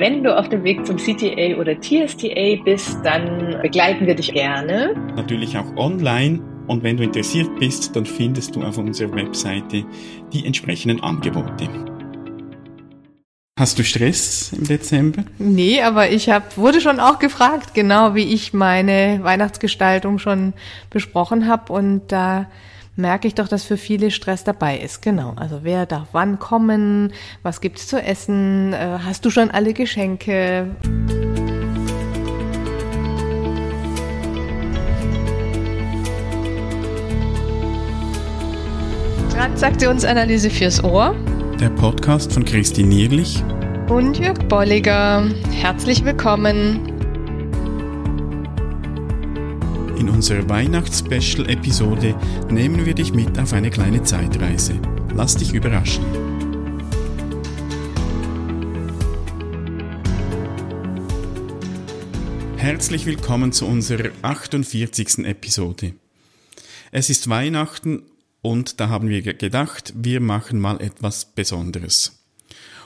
wenn du auf dem Weg zum CTA oder TSTA bist, dann begleiten wir dich gerne. Natürlich auch online. Und wenn du interessiert bist, dann findest du auf unserer Webseite die entsprechenden Angebote. Hast du Stress im Dezember? Nee, aber ich hab, wurde schon auch gefragt, genau wie ich meine Weihnachtsgestaltung schon besprochen habe. Und da merke ich doch, dass für viele Stress dabei ist. Genau. Also wer darf wann kommen? Was gibt's zu essen? Äh, hast du schon alle Geschenke? Transaktionsanalyse fürs Ohr. Der Podcast von Christine Nierlich und Jörg Bolliger. Herzlich willkommen. In unserer Weihnachts-Special-Episode nehmen wir dich mit auf eine kleine Zeitreise. Lass dich überraschen. Herzlich willkommen zu unserer 48. Episode. Es ist Weihnachten und da haben wir gedacht, wir machen mal etwas Besonderes.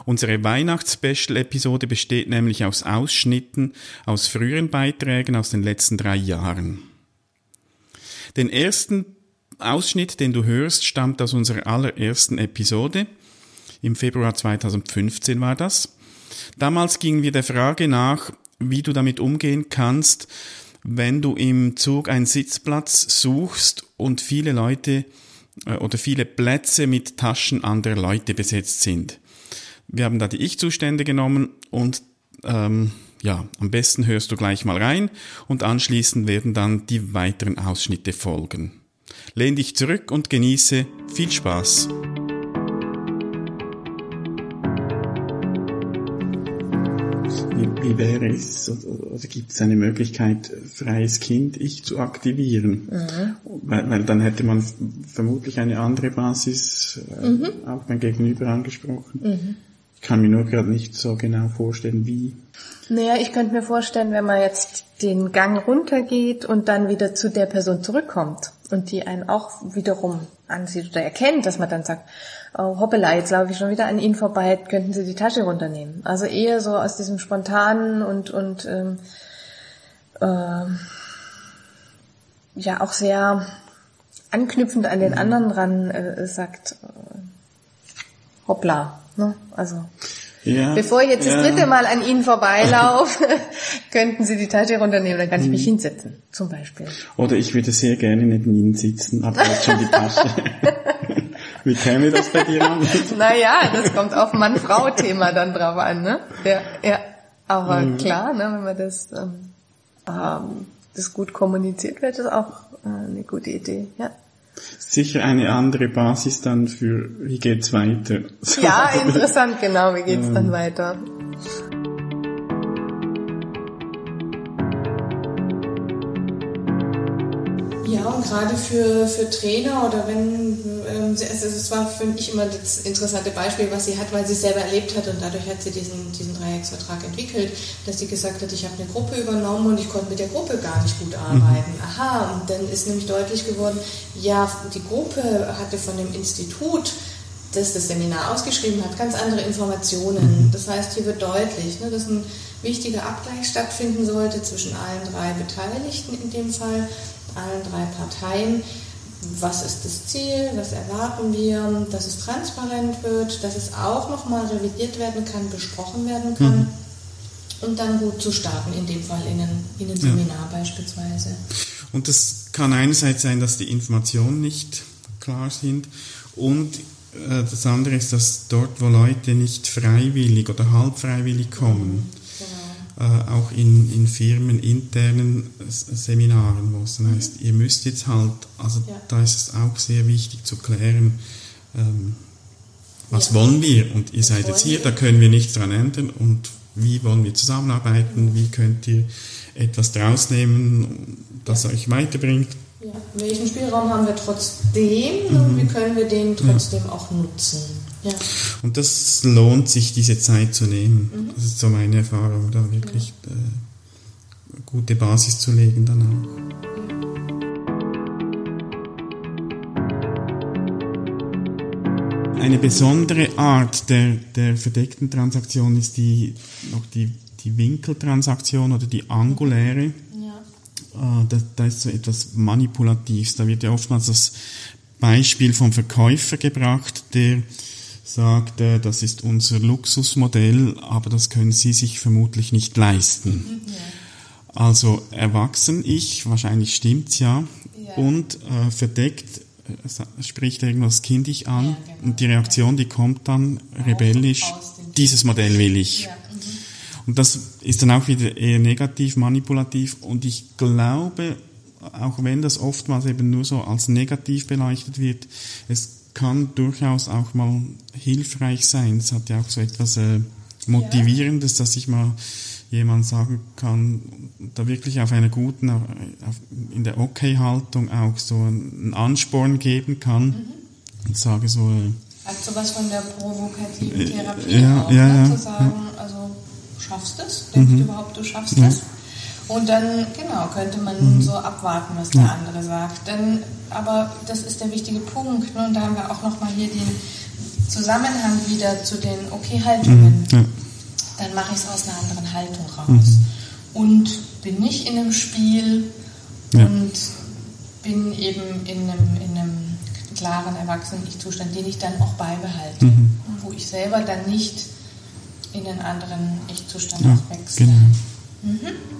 Unsere Weihnachts-Special-Episode besteht nämlich aus Ausschnitten aus früheren Beiträgen aus den letzten drei Jahren. Den ersten Ausschnitt, den du hörst, stammt aus unserer allerersten Episode. Im Februar 2015 war das. Damals gingen wir der Frage nach, wie du damit umgehen kannst, wenn du im Zug einen Sitzplatz suchst und viele Leute äh, oder viele Plätze mit Taschen anderer Leute besetzt sind. Wir haben da die Ich-Zustände genommen und ähm, ja, am besten hörst du gleich mal rein und anschließend werden dann die weiteren Ausschnitte folgen. Lehn dich zurück und genieße viel Spaß. Wie, wäre es, oder, gibt es eine Möglichkeit, freies Kind ich zu aktivieren? Mhm. Weil, weil dann hätte man vermutlich eine andere Basis äh, mhm. auch beim Gegenüber angesprochen. Mhm kann mir nur gerade nicht so genau vorstellen, wie. Naja, ich könnte mir vorstellen, wenn man jetzt den Gang runtergeht und dann wieder zu der Person zurückkommt und die einen auch wiederum ansieht oder erkennt, dass man dann sagt, oh, hoppala, jetzt laufe ich schon wieder an Ihnen vorbei, könnten Sie die Tasche runternehmen. Also eher so aus diesem spontanen und, und ähm, äh, ja auch sehr anknüpfend an den mhm. anderen dran äh, sagt, äh, hoppla, Ne? Also ja, bevor ich jetzt ja. das dritte Mal an Ihnen vorbeilaufe, könnten Sie die Tasche runternehmen, dann kann ich mich mhm. hinsetzen, zum Beispiel. Oder ich würde sehr gerne neben Ihnen sitzen, aber jetzt schon die Tasche. Wie käme das bei dir an? naja, das kommt auf Mann-Frau-Thema dann drauf an, ne? Ja, ja. Aber mhm. klar, ne, wenn man das, ähm, ähm, das gut kommuniziert, wäre das auch äh, eine gute Idee, ja sicher eine andere Basis dann für, wie geht's weiter. Ja, interessant, genau, wie geht's ähm. dann weiter. Und gerade für, für Trainer oder wenn, ähm, also es war für mich immer das interessante Beispiel, was sie hat, weil sie es selber erlebt hat und dadurch hat sie diesen, diesen Dreiecksvertrag entwickelt, dass sie gesagt hat, ich habe eine Gruppe übernommen und ich konnte mit der Gruppe gar nicht gut arbeiten. Mhm. Aha, und dann ist nämlich deutlich geworden, ja, die Gruppe hatte von dem Institut das das Seminar ausgeschrieben hat, ganz andere Informationen. Mhm. Das heißt, hier wird deutlich, ne, dass ein wichtiger Abgleich stattfinden sollte zwischen allen drei Beteiligten in dem Fall allen drei Parteien, was ist das Ziel, was erwarten wir, dass es transparent wird, dass es auch nochmal revidiert werden kann, besprochen werden kann. Mhm. Und dann gut zu starten, in dem Fall in einem, in einem Seminar ja. beispielsweise. Und das kann einerseits sein, dass die Informationen nicht klar sind und äh, das andere ist, dass dort, wo Leute nicht freiwillig oder halb freiwillig kommen, äh, auch in, in Firmen internen Seminaren, wo es dann mhm. heißt, ihr müsst jetzt halt, also ja. da ist es auch sehr wichtig zu klären, ähm, was ja. wollen wir und ihr was seid jetzt hier, wir? da können wir nichts dran ändern und wie wollen wir zusammenarbeiten, mhm. wie könnt ihr etwas draus nehmen, das ja. euch weiterbringt. Ja. Welchen Spielraum haben wir trotzdem mhm. und wie können wir den trotzdem auch nutzen? Ja. Und das lohnt sich, diese Zeit zu nehmen. Mhm. Das ist so meine Erfahrung, da wirklich ja. äh, gute Basis zu legen dann auch. Eine besondere Art der, der verdeckten Transaktion ist die, noch die, die Winkeltransaktion oder die anguläre. Ja. Äh, da, da ist so etwas Manipulativs. Da wird ja oftmals das Beispiel vom Verkäufer gebracht, der sagt, äh, das ist unser Luxusmodell, aber das können Sie sich vermutlich nicht leisten. Ja. Also erwachsen ich, wahrscheinlich stimmt's ja, ja. und äh, verdeckt äh, spricht irgendwas kindisch an ja, genau. und die Reaktion, die kommt dann rebellisch, dieses Modell will ich. Und das ist dann auch wieder eher negativ, manipulativ und ich glaube, auch wenn das oftmals eben nur so als negativ beleuchtet wird, es kann durchaus auch mal hilfreich sein. Es hat ja auch so etwas äh, Motivierendes, dass ich mal jemand sagen kann, da wirklich auf einer guten, auf, in der Okay-Haltung auch so einen Ansporn geben kann mhm. und sage so. Äh, Hat sowas von der provokativen äh, Therapie ja, auch, ja, ne? ja, zu sagen, ja. Schaffst es? Denkst mhm. du überhaupt, du schaffst es? Und dann, genau, könnte man mhm. so abwarten, was der andere sagt. Denn, aber das ist der wichtige Punkt. Ne? Und da haben wir auch nochmal hier den Zusammenhang wieder zu den Okay-Haltungen. Mhm dann mache ich es aus einer anderen Haltung raus. Mhm. Und bin nicht in einem Spiel ja. und bin eben in einem, in einem klaren Erwachsenen-Ich-Zustand, den ich dann auch beibehalte. Mhm. Wo ich selber dann nicht in einen anderen Ich-Zustand ja, wechsle. Genau. Mhm.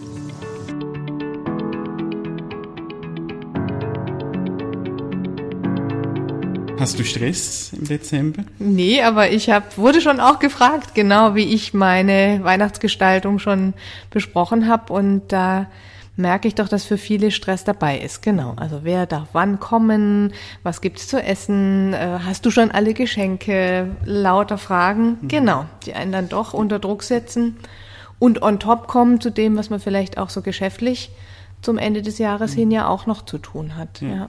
Hast du Stress im Dezember? Nee, aber ich hab, wurde schon auch gefragt, genau wie ich meine Weihnachtsgestaltung schon besprochen habe. Und da merke ich doch, dass für viele Stress dabei ist. Genau. Also wer darf wann kommen? Was gibt's zu essen? Äh, hast du schon alle Geschenke? Lauter Fragen. Mhm. Genau. Die einen dann doch unter Druck setzen und on top kommen zu dem, was man vielleicht auch so geschäftlich zum Ende des Jahres mhm. hin ja auch noch zu tun hat. Ja. ja.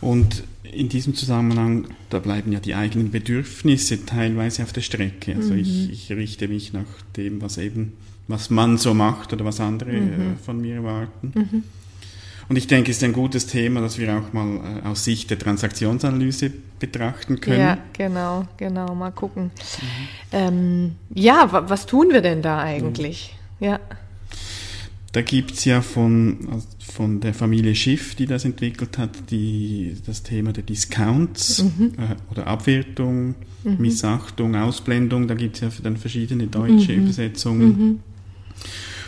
Und in diesem Zusammenhang, da bleiben ja die eigenen Bedürfnisse teilweise auf der Strecke. Also mhm. ich, ich, richte mich nach dem, was eben, was man so macht oder was andere mhm. äh, von mir erwarten. Mhm. Und ich denke, es ist ein gutes Thema, das wir auch mal äh, aus Sicht der Transaktionsanalyse betrachten können. Ja, genau, genau, mal gucken. Mhm. Ähm, ja, was tun wir denn da eigentlich? Ja. Da gibt es ja von, also von der Familie Schiff, die das entwickelt hat, die, das Thema der Discounts mhm. äh, oder Abwertung, mhm. Missachtung, Ausblendung, da gibt es ja dann verschiedene deutsche mhm. Übersetzungen.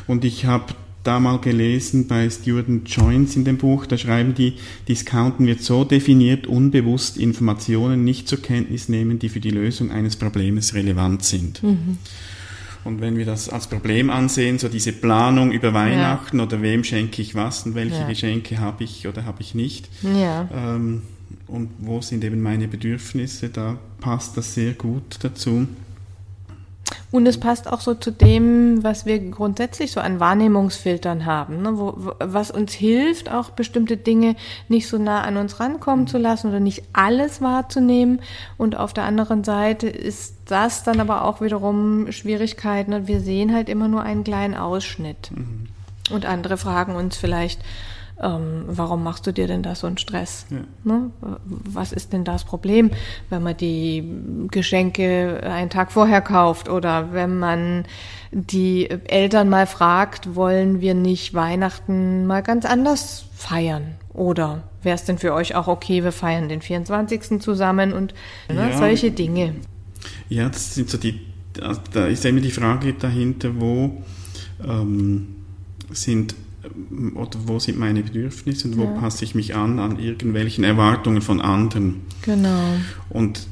Und ich habe da mal gelesen bei Stuart Joins in dem Buch, da schreiben die, Discounten wird so definiert, unbewusst Informationen nicht zur Kenntnis nehmen, die für die Lösung eines Problems relevant sind. Mhm. Und wenn wir das als Problem ansehen, so diese Planung über Weihnachten ja. oder wem schenke ich was und welche ja. Geschenke habe ich oder habe ich nicht. Ja. Ähm, und wo sind eben meine Bedürfnisse, da passt das sehr gut dazu. Und es passt auch so zu dem, was wir grundsätzlich so an Wahrnehmungsfiltern haben, ne? Wo, was uns hilft, auch bestimmte Dinge nicht so nah an uns rankommen zu lassen oder nicht alles wahrzunehmen. Und auf der anderen Seite ist das dann aber auch wiederum Schwierigkeiten. Ne? Wir sehen halt immer nur einen kleinen Ausschnitt. Mhm. Und andere fragen uns vielleicht, ähm, warum machst du dir denn da so einen Stress? Ja. Ne? Was ist denn das Problem, wenn man die Geschenke einen Tag vorher kauft oder wenn man die Eltern mal fragt, wollen wir nicht Weihnachten mal ganz anders feiern? Oder wäre es denn für euch auch okay, wir feiern den 24. zusammen und ne, ja. solche Dinge? Ja, das sind so die, da ist immer die Frage dahinter, wo ähm, sind oder wo sind meine Bedürfnisse und wo ja. passe ich mich an an irgendwelchen Erwartungen von anderen. Genau. Und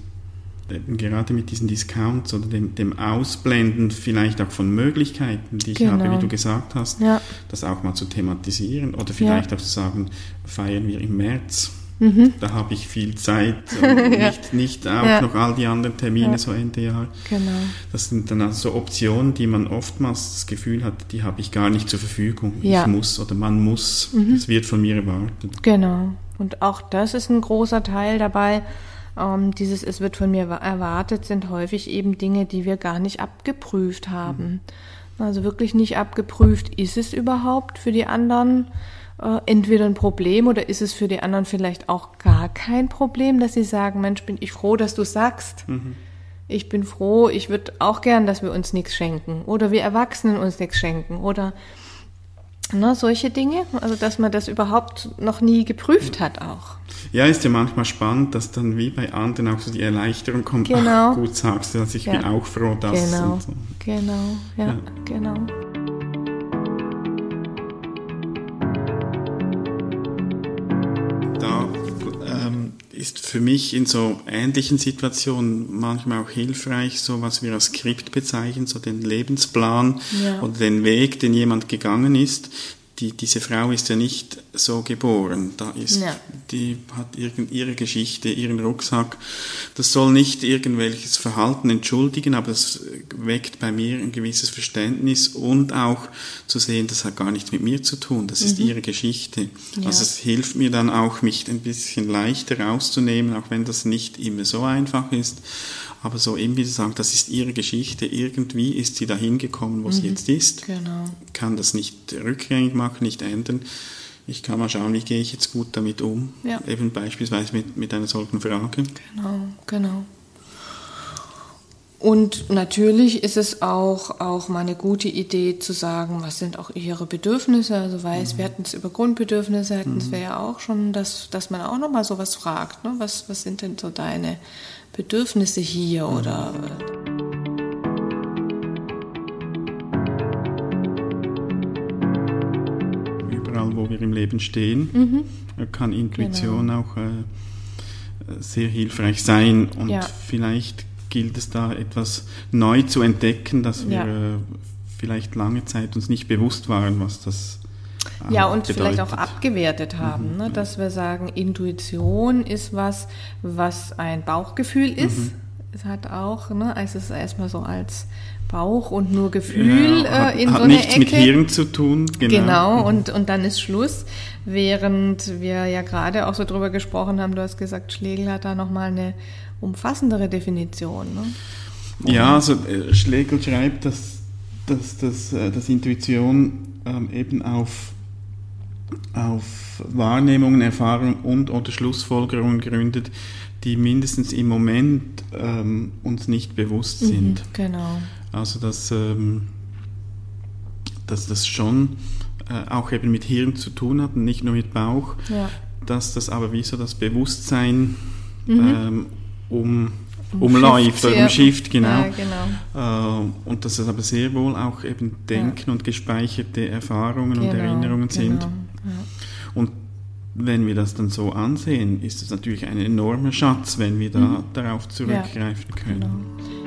gerade mit diesen Discounts oder dem, dem, Ausblenden vielleicht auch von Möglichkeiten, die ich genau. habe, wie du gesagt hast, ja. das auch mal zu thematisieren oder vielleicht ja. auch zu sagen, feiern wir im März Mhm. Da habe ich viel Zeit und ja. nicht, nicht auch ja. noch all die anderen Termine ja. so Ende Jahr. Genau. Das sind dann also Optionen, die man oftmals das Gefühl hat, die habe ich gar nicht zur Verfügung. Ich muss oder man muss. Mhm. Es wird von mir erwartet. Genau. Und auch das ist ein großer Teil dabei. Ähm, dieses Es wird von mir erwartet sind häufig eben Dinge, die wir gar nicht abgeprüft haben. Mhm. Also wirklich nicht abgeprüft, ist es überhaupt für die anderen? Äh, entweder ein Problem oder ist es für die anderen vielleicht auch gar kein Problem, dass sie sagen, Mensch, bin ich froh, dass du sagst. Mhm. Ich bin froh, ich würde auch gern, dass wir uns nichts schenken oder wir Erwachsenen uns nichts schenken oder Ne, solche Dinge, also dass man das überhaupt noch nie geprüft hat auch. Ja, ist ja manchmal spannend, dass dann wie bei anderen auch so die Erleichterung kommt. Genau. Ach, gut sagst du, dass ich ja. bin auch froh, dass. Genau, so. genau, ja, ja, genau. Ist für mich in so ähnlichen Situationen manchmal auch hilfreich, so was wir als Skript bezeichnen, so den Lebensplan ja. oder den Weg, den jemand gegangen ist, die, diese Frau ist ja nicht so geboren. Da ist, ja. die hat irgend, ihre Geschichte, ihren Rucksack. Das soll nicht irgendwelches Verhalten entschuldigen, aber es weckt bei mir ein gewisses Verständnis und auch zu sehen, das hat gar nichts mit mir zu tun. Das ist mhm. ihre Geschichte. Ja. Also es hilft mir dann auch, mich ein bisschen leichter rauszunehmen, auch wenn das nicht immer so einfach ist aber so eben wie Sie sagen, das ist ihre Geschichte. Irgendwie ist sie dahin gekommen, wo mhm. sie jetzt ist. Genau. Kann das nicht rückgängig machen, nicht ändern. Ich kann mal schauen, wie gehe ich jetzt gut damit um. Ja. Eben beispielsweise mit, mit einer solchen Frage. Genau, genau. Und natürlich ist es auch, auch mal eine gute Idee zu sagen, was sind auch ihre Bedürfnisse. Also weiß, mhm. wir hatten es über Grundbedürfnisse, hatten es mhm. wir ja auch schon, dass, dass man auch nochmal sowas fragt. Ne? Was, was sind denn so deine Bedürfnisse hier mhm. oder. Überall, wo wir im Leben stehen, mhm. kann Intuition genau. auch äh, sehr hilfreich sein und ja. vielleicht gilt es da etwas neu zu entdecken, dass wir ja. äh, vielleicht lange Zeit uns nicht bewusst waren, was das ja, und bedeutet. vielleicht auch abgewertet haben, mhm, ne? dass wir sagen, Intuition ist was, was ein Bauchgefühl ist. Mhm. Es hat auch, ne, es ist erstmal so als Bauch und nur Gefühl ja, hat, äh, in hat so einer nichts Ecke. mit Hirn zu tun, genau. Genau, mhm. und, und dann ist Schluss. Während wir ja gerade auch so drüber gesprochen haben, du hast gesagt, Schlegel hat da nochmal eine umfassendere Definition. Ne? Ja, also äh, Schlegel schreibt, dass, dass, dass, äh, dass Intuition ähm, eben auf auf Wahrnehmungen, Erfahrungen und oder Schlussfolgerungen gründet, die mindestens im Moment ähm, uns nicht bewusst mhm, sind. Mhm, genau. Also dass, ähm, dass das schon äh, auch eben mit Hirn zu tun hat und nicht nur mit Bauch, ja. dass das aber wie so das Bewusstsein mhm. ähm, um umläuft oder umschifft, genau. Ja, genau. Äh, und dass es aber sehr wohl auch eben Denken ja. und gespeicherte Erfahrungen genau, und Erinnerungen sind. Genau. Und wenn wir das dann so ansehen, ist es natürlich ein enormer Schatz, wenn wir da mhm. darauf zurückgreifen können. Genau.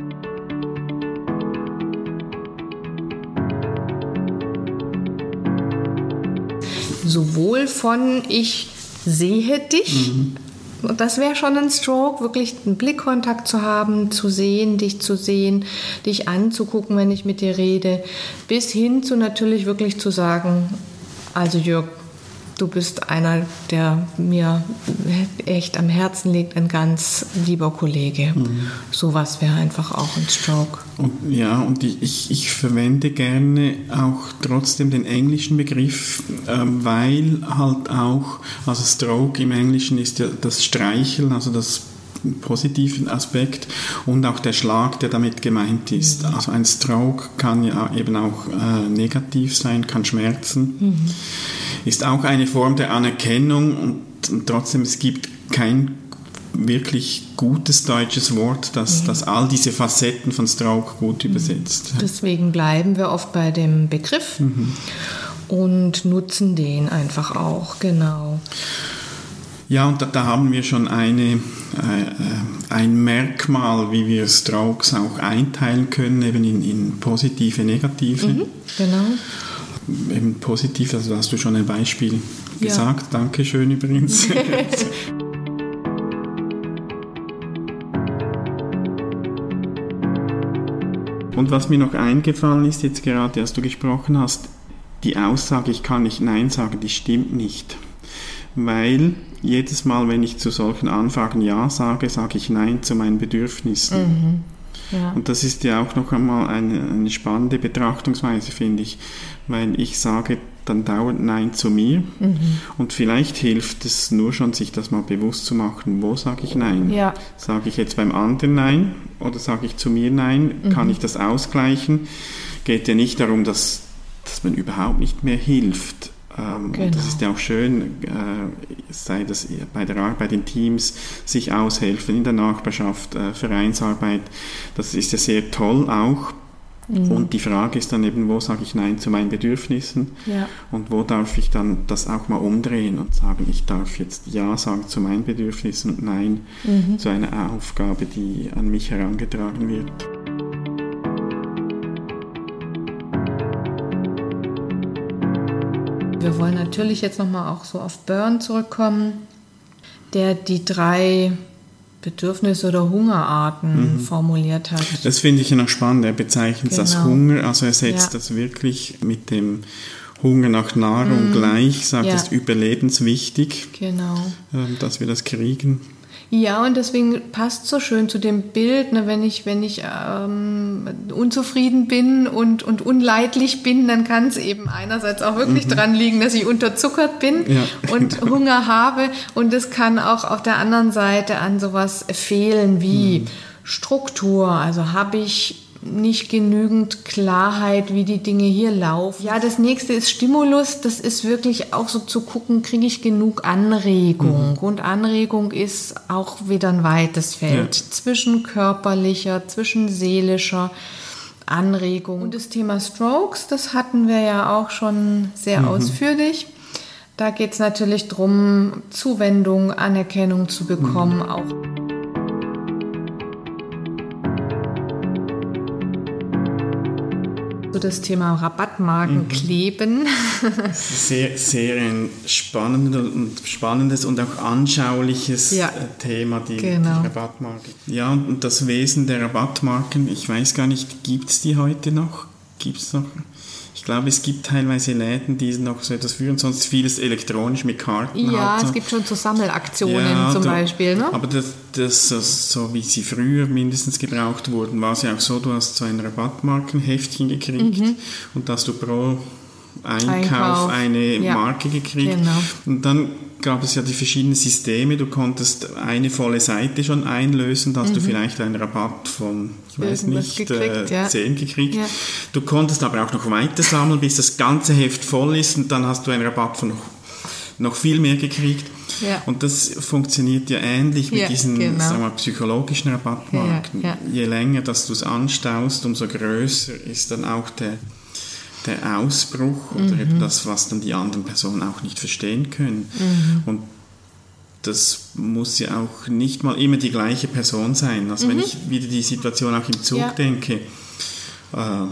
Sowohl von ich sehe dich, mhm. Und das wäre schon ein Stroke, wirklich einen Blickkontakt zu haben, zu sehen, dich zu sehen, dich anzugucken, wenn ich mit dir rede, bis hin zu natürlich wirklich zu sagen, also Jörg, du bist einer, der mir echt am Herzen liegt, ein ganz lieber Kollege. Mhm. Sowas wäre einfach auch ein Stroke. Und, ja, und ich, ich verwende gerne auch trotzdem den englischen Begriff, äh, weil halt auch, also Stroke im Englischen ist ja das Streicheln, also das positiven Aspekt und auch der Schlag, der damit gemeint ist. Mhm. Also ein Stroke kann ja eben auch äh, negativ sein, kann schmerzen. Mhm ist auch eine Form der Anerkennung und, und trotzdem es gibt kein wirklich gutes deutsches Wort, das, mhm. das all diese Facetten von Stroke gut mhm. übersetzt. Deswegen bleiben wir oft bei dem Begriff mhm. und nutzen den einfach auch, genau. Ja, und da, da haben wir schon eine, äh, ein Merkmal, wie wir Strokes auch einteilen können, eben in, in positive, negative. Mhm, genau eben positiv, also hast du schon ein Beispiel ja. gesagt. Dankeschön übrigens. Und was mir noch eingefallen ist, jetzt gerade, als du gesprochen hast, die Aussage, ich kann nicht Nein sagen, die stimmt nicht. Weil jedes Mal, wenn ich zu solchen Anfragen Ja sage, sage ich Nein zu meinen Bedürfnissen. Mhm. Ja. Und das ist ja auch noch einmal eine, eine spannende Betrachtungsweise, finde ich, weil ich sage dann dauernd Nein zu mir mhm. und vielleicht hilft es nur schon, sich das mal bewusst zu machen, wo sage ich Nein? Ja. Sage ich jetzt beim anderen Nein oder sage ich zu mir Nein? Mhm. Kann ich das ausgleichen? Geht ja nicht darum, dass, dass man überhaupt nicht mehr hilft, ähm, genau. Das ist ja auch schön, äh, sei das bei der Arbeit in Teams, sich aushelfen in der Nachbarschaft, äh, Vereinsarbeit. Das ist ja sehr toll auch. Mhm. Und die Frage ist dann eben, wo sage ich Nein zu meinen Bedürfnissen ja. und wo darf ich dann das auch mal umdrehen und sagen, ich darf jetzt Ja sagen zu meinen Bedürfnissen und Nein mhm. zu einer Aufgabe, die an mich herangetragen wird. Wir wollen natürlich jetzt nochmal auch so auf Burn zurückkommen, der die drei Bedürfnisse oder Hungerarten mhm. formuliert hat. Das finde ich ja noch spannend. Er bezeichnet genau. als Hunger, also er setzt ja. das wirklich mit dem Hunger nach Nahrung mhm. gleich, sagt, ja. es ist überlebenswichtig, genau. Ähm, dass wir das kriegen. Ja, und deswegen passt so schön zu dem Bild, ne, wenn ich, wenn ich ähm, unzufrieden bin und, und unleidlich bin, dann kann es eben einerseits auch wirklich mhm. dran liegen, dass ich unterzuckert bin ja. und Hunger habe. Und es kann auch auf der anderen Seite an sowas fehlen wie mhm. Struktur. Also habe ich nicht genügend Klarheit, wie die Dinge hier laufen. Ja, das nächste ist Stimulus. Das ist wirklich auch so zu gucken, kriege ich genug Anregung? Mhm. Und Anregung ist auch wieder ein weites Feld ja. zwischen körperlicher, zwischen seelischer Anregung. Und das Thema Strokes, das hatten wir ja auch schon sehr mhm. ausführlich. Da geht es natürlich darum, Zuwendung, Anerkennung zu bekommen, mhm. auch so das Thema Rabattmarken mhm. kleben. sehr, sehr ein spannendes und, spannendes und auch anschauliches ja. Äh, Thema, die, genau. die Rabattmarken. Ja, und das Wesen der Rabattmarken, ich weiß gar nicht, gibt es die heute noch? Gibt es noch? Ich glaube, es gibt teilweise Läden, die noch so etwas führen, sonst vieles elektronisch mit Karten. Ja, halt. es gibt schon so Sammelaktionen ja, zum da, Beispiel. Ne? Aber das, das, so wie sie früher mindestens gebraucht wurden, war es ja auch so, du hast so ein Rabattmarkenheftchen gekriegt mhm. und dass du pro Einkauf, Einkauf. eine ja. Marke gekriegt. Genau. Und dann gab es ja die verschiedenen Systeme. Du konntest eine volle Seite schon einlösen, da hast mhm. du vielleicht einen Rabatt von, ich weiß nicht, gekriegt, äh, ja. 10 gekriegt. Ja. Du konntest aber auch noch weiter sammeln, bis das ganze Heft voll ist und dann hast du einen Rabatt von noch, noch viel mehr gekriegt. Ja. Und das funktioniert ja ähnlich mit diesen genau. sagen wir, psychologischen Rabattmarken. Je länger, dass du es anstaust, umso größer ist dann auch der der Ausbruch oder mhm. eben das, was dann die anderen Personen auch nicht verstehen können. Mhm. Und das muss ja auch nicht mal immer die gleiche Person sein. Also mhm. wenn ich wieder die Situation auch im Zug ja. denke, äh,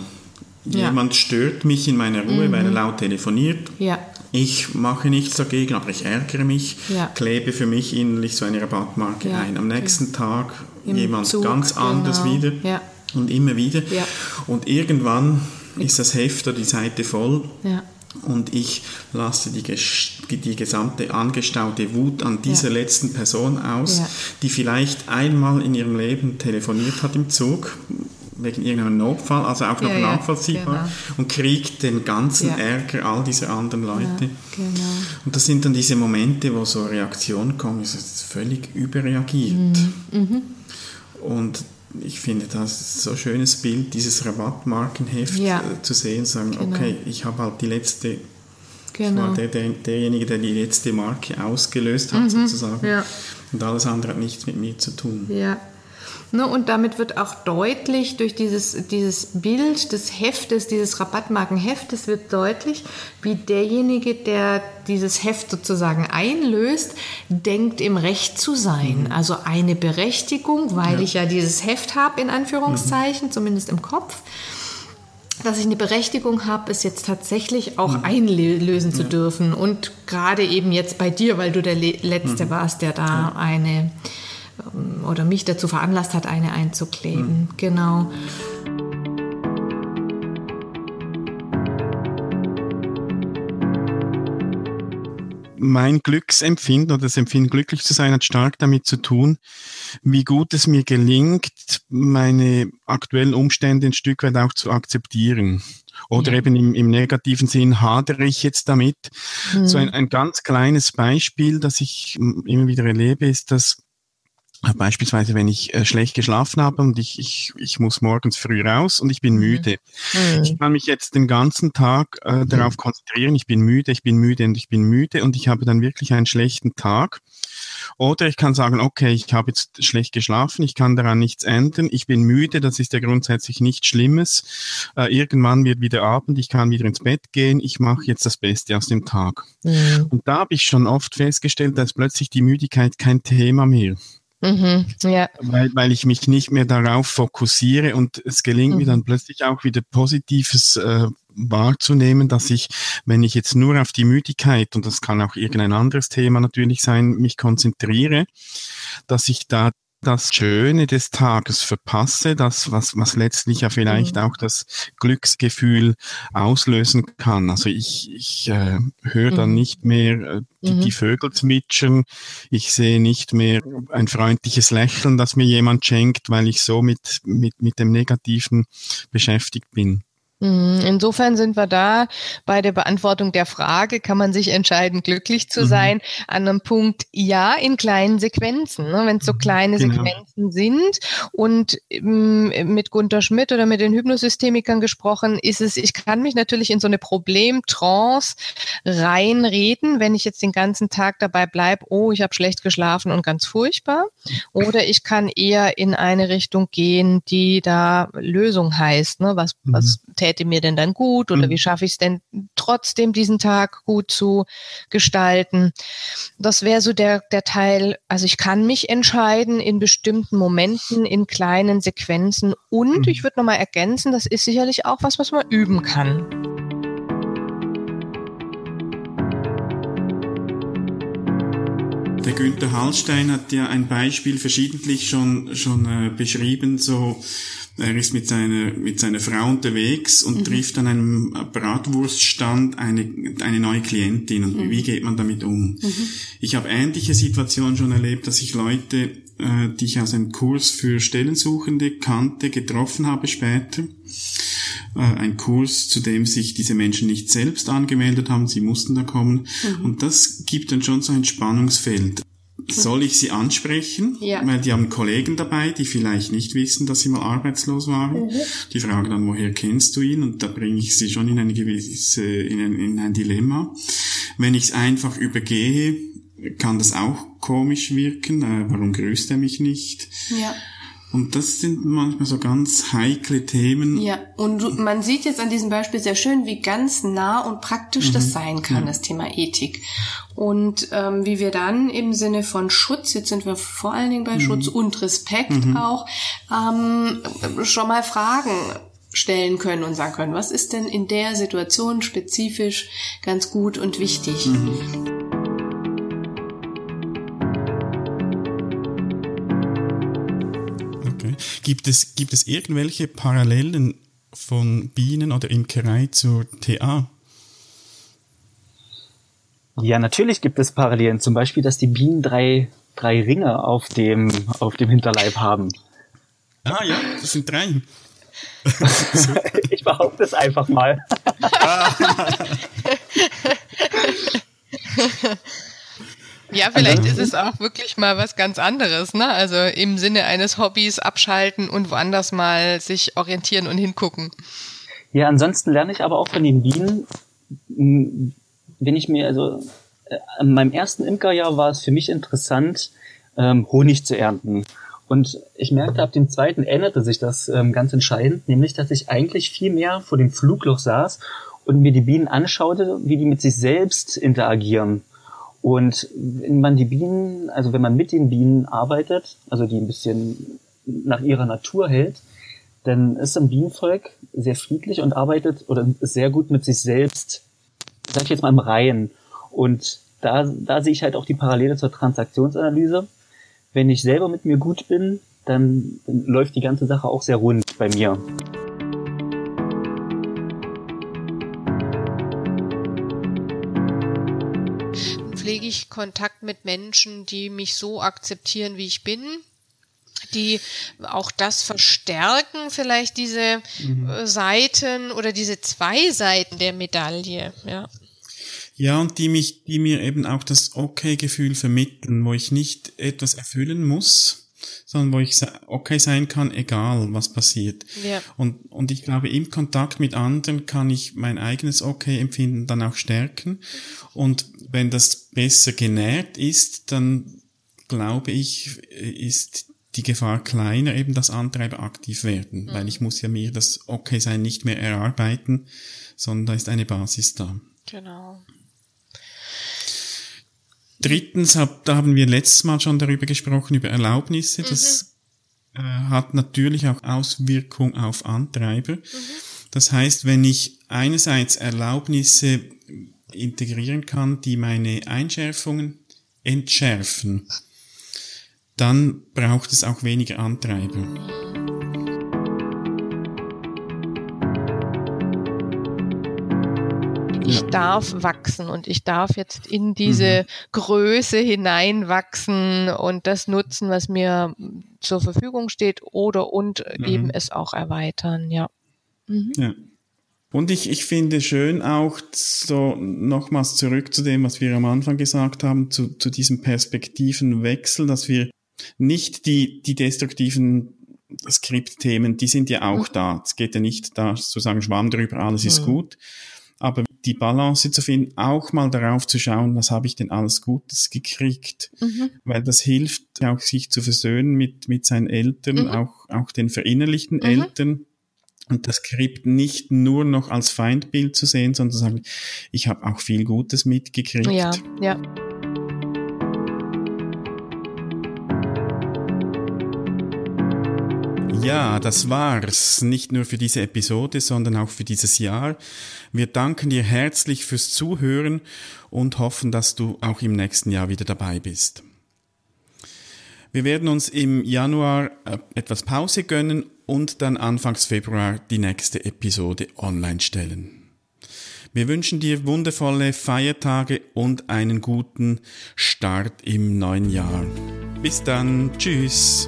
jemand ja. stört mich in meiner Ruhe, weil er mhm. laut telefoniert. Ja. Ich mache nichts dagegen, aber ich ärgere mich, klebe für mich innerlich so eine Rabattmarke ein. Am nächsten Tag Im jemand Zug, ganz genau. anders wieder und immer wieder. Und irgendwann ist das Heft oder die Seite voll. Ja. Und ich lasse die, die gesamte angestaute Wut an dieser ja. letzten Person aus, ja. die vielleicht einmal in ihrem Leben telefoniert hat im Zug, wegen irgendeinem Notfall, also auch noch nachvollziehbar, genau. und kriegt den ganzen Ärger all dieser anderen Leute. Genau. Und das sind dann diese Momente, wo so Reaktionen kommen, es ist völlig überreagiert. Mhm. Mhm. Und ich finde das so ein schönes Bild, dieses Rabattmarkenheft ja. Äh, zu sehen, sagen, genau. okay, ich habe halt die letzte, genau. ich war der, der, derjenige, der die letzte Marke ausgelöst hat, mhm. sozusagen. Ja. Und alles andere hat nichts mit mir zu tun. Ja. Ne, und damit wird auch deutlich durch dieses, dieses Bild des Heftes, dieses Rabattmarkenheftes, wird deutlich, wie derjenige, der dieses Heft sozusagen einlöst, denkt, im Recht zu sein. Mhm. Also eine Berechtigung, weil ja. ich ja dieses Heft habe, in Anführungszeichen, mhm. zumindest im Kopf dass ich eine Berechtigung habe, es jetzt tatsächlich auch mhm. einlösen zu ja. dürfen. Und gerade eben jetzt bei dir, weil du der Letzte mhm. warst, der da eine oder mich dazu veranlasst hat, eine einzukleben. Mhm. Genau. mein Glücksempfinden oder das Empfinden, glücklich zu sein, hat stark damit zu tun, wie gut es mir gelingt, meine aktuellen Umstände ein Stück weit auch zu akzeptieren. Oder eben im, im negativen Sinn hadere ich jetzt damit. Mhm. So ein, ein ganz kleines Beispiel, das ich immer wieder erlebe, ist, dass Beispielsweise, wenn ich äh, schlecht geschlafen habe und ich, ich, ich muss morgens früh raus und ich bin mhm. müde. Mhm. Ich kann mich jetzt den ganzen Tag äh, mhm. darauf konzentrieren, ich bin müde, ich bin müde und ich bin müde und ich habe dann wirklich einen schlechten Tag. Oder ich kann sagen, okay, ich habe jetzt schlecht geschlafen, ich kann daran nichts ändern, ich bin müde, das ist ja grundsätzlich nichts Schlimmes. Äh, irgendwann wird wieder Abend, ich kann wieder ins Bett gehen, ich mache jetzt das Beste aus dem Tag. Mhm. Und da habe ich schon oft festgestellt, dass plötzlich die Müdigkeit kein Thema mehr. Mhm, ja. weil, weil ich mich nicht mehr darauf fokussiere und es gelingt mhm. mir dann plötzlich auch wieder Positives äh, wahrzunehmen, dass ich, wenn ich jetzt nur auf die Müdigkeit, und das kann auch irgendein anderes Thema natürlich sein, mich konzentriere, dass ich da das Schöne des Tages verpasse, das, was, was letztlich ja vielleicht mhm. auch das Glücksgefühl auslösen kann. Also ich, ich äh, höre mhm. dann nicht mehr äh, die, mhm. die Vögel zwitschern, ich sehe nicht mehr ein freundliches Lächeln, das mir jemand schenkt, weil ich so mit, mit, mit dem Negativen beschäftigt bin. Mhm. Insofern sind wir da bei der Beantwortung der Frage, kann man sich entscheiden, glücklich zu mhm. sein, an einem Punkt, ja, in kleinen Sequenzen. Ne? Wenn es so mhm. kleine genau. Sequenzen sind und ähm, mit Gunter Schmidt oder mit den Hypnosystemikern gesprochen, ist es, ich kann mich natürlich in so eine Problemtrance reinreden, wenn ich jetzt den ganzen Tag dabei bleibe, oh, ich habe schlecht geschlafen und ganz furchtbar. Oder ich kann eher in eine Richtung gehen, die da Lösung heißt, ne? was, mhm. was täte mir denn dann gut oder mhm. wie schaffe ich es denn trotzdem diesen Tag gut zu gestalten. Das wäre so der, der Teil, also ich kann mich entscheiden in bestimmten Momenten, in kleinen Sequenzen und mhm. ich würde nochmal ergänzen, das ist sicherlich auch was, was man üben kann. Günther Hallstein hat ja ein Beispiel verschiedentlich schon, schon äh, beschrieben, so er ist mit seiner, mit seiner Frau unterwegs und mhm. trifft an einem Bratwurststand eine, eine neue Klientin. Und mhm. wie geht man damit um? Mhm. Ich habe ähnliche Situationen schon erlebt, dass ich Leute, äh, die ich aus einem Kurs für Stellensuchende kannte, getroffen habe später. Äh, ein Kurs, zu dem sich diese Menschen nicht selbst angemeldet haben, sie mussten da kommen. Mhm. Und das gibt dann schon so ein Spannungsfeld soll ich sie ansprechen? Ja. Weil die haben Kollegen dabei, die vielleicht nicht wissen, dass sie mal arbeitslos waren. Mhm. Die fragen dann, woher kennst du ihn? Und da bringe ich sie schon in eine gewisse, in ein, in ein Dilemma. Wenn ich es einfach übergehe, kann das auch komisch wirken. Äh, warum grüßt er mich nicht? Ja. Und das sind manchmal so ganz heikle Themen. Ja, und man sieht jetzt an diesem Beispiel sehr schön, wie ganz nah und praktisch mhm. das sein kann, ja. das Thema Ethik. Und ähm, wie wir dann im Sinne von Schutz, jetzt sind wir vor allen Dingen bei mhm. Schutz und Respekt mhm. auch, ähm, schon mal Fragen stellen können und sagen können, was ist denn in der Situation spezifisch ganz gut und wichtig. Mhm. Gibt es, gibt es irgendwelche Parallelen von Bienen oder Imkerei zur TA? Ja, natürlich gibt es Parallelen. Zum Beispiel, dass die Bienen drei, drei Ringe auf dem, auf dem Hinterleib haben. Ah ja, das sind drei. ich behaupte es einfach mal. Ja, vielleicht ist es auch wirklich mal was ganz anderes, ne? Also im Sinne eines Hobbys abschalten und woanders mal sich orientieren und hingucken. Ja, ansonsten lerne ich aber auch von den Bienen, wenn ich mir, also äh, in meinem ersten Imkerjahr war es für mich interessant, ähm, Honig zu ernten. Und ich merkte, ab dem zweiten änderte sich das ähm, ganz entscheidend, nämlich, dass ich eigentlich viel mehr vor dem Flugloch saß und mir die Bienen anschaute, wie die mit sich selbst interagieren. Und wenn man die Bienen, also wenn man mit den Bienen arbeitet, also die ein bisschen nach ihrer Natur hält, dann ist ein Bienenvolk sehr friedlich und arbeitet oder ist sehr gut mit sich selbst, sag ich jetzt mal im Reihen. Und da, da sehe ich halt auch die Parallele zur Transaktionsanalyse. Wenn ich selber mit mir gut bin, dann, dann läuft die ganze Sache auch sehr rund bei mir. Ich Kontakt mit Menschen, die mich so akzeptieren, wie ich bin, die auch das verstärken, vielleicht diese mhm. Äh, Seiten oder diese zwei Seiten der Medaille, ja. Ja, und die mich, die mir eben auch das Okay-Gefühl vermitteln, wo ich nicht etwas erfüllen muss, sondern wo ich okay sein kann, egal was passiert. Ja. Und, und ich glaube, im Kontakt mit anderen kann ich mein eigenes Okay-Empfinden dann auch stärken. Und wenn das besser genährt ist, dann glaube ich, ist die Gefahr kleiner, eben dass Antreiber aktiv werden, mhm. weil ich muss ja mir das Okay-Sein nicht mehr erarbeiten, sondern da ist eine Basis da. Genau. Drittens, hab, da haben wir letztes Mal schon darüber gesprochen, über Erlaubnisse. Das mhm. äh, hat natürlich auch Auswirkung auf Antreiber. Mhm. Das heißt, wenn ich einerseits Erlaubnisse integrieren kann, die meine Einschärfungen entschärfen, dann braucht es auch weniger Antreiber. Ich darf wachsen und ich darf jetzt in diese mhm. Größe hineinwachsen und das nutzen, was mir zur Verfügung steht oder und mhm. eben es auch erweitern, ja. Mhm. ja. Und ich, ich finde schön auch so nochmals zurück zu dem, was wir am Anfang gesagt haben, zu, zu diesem Perspektivenwechsel, dass wir nicht die, die destruktiven Skriptthemen, die sind ja auch mhm. da. Es geht ja nicht da zu sagen, Schwamm drüber, alles ist mhm. gut, aber die Balance zu finden, auch mal darauf zu schauen, was habe ich denn alles Gutes gekriegt, mhm. weil das hilft auch sich zu versöhnen mit, mit seinen Eltern, mhm. auch, auch den verinnerlichten mhm. Eltern und das Skript nicht nur noch als Feindbild zu sehen, sondern zu sagen, ich habe auch viel Gutes mitgekriegt. Ja, ja. Ja, das war's. Nicht nur für diese Episode, sondern auch für dieses Jahr. Wir danken dir herzlich fürs Zuhören und hoffen, dass du auch im nächsten Jahr wieder dabei bist. Wir werden uns im Januar äh, etwas Pause gönnen und dann Anfangs Februar die nächste Episode online stellen. Wir wünschen dir wundervolle Feiertage und einen guten Start im neuen Jahr. Bis dann. Tschüss.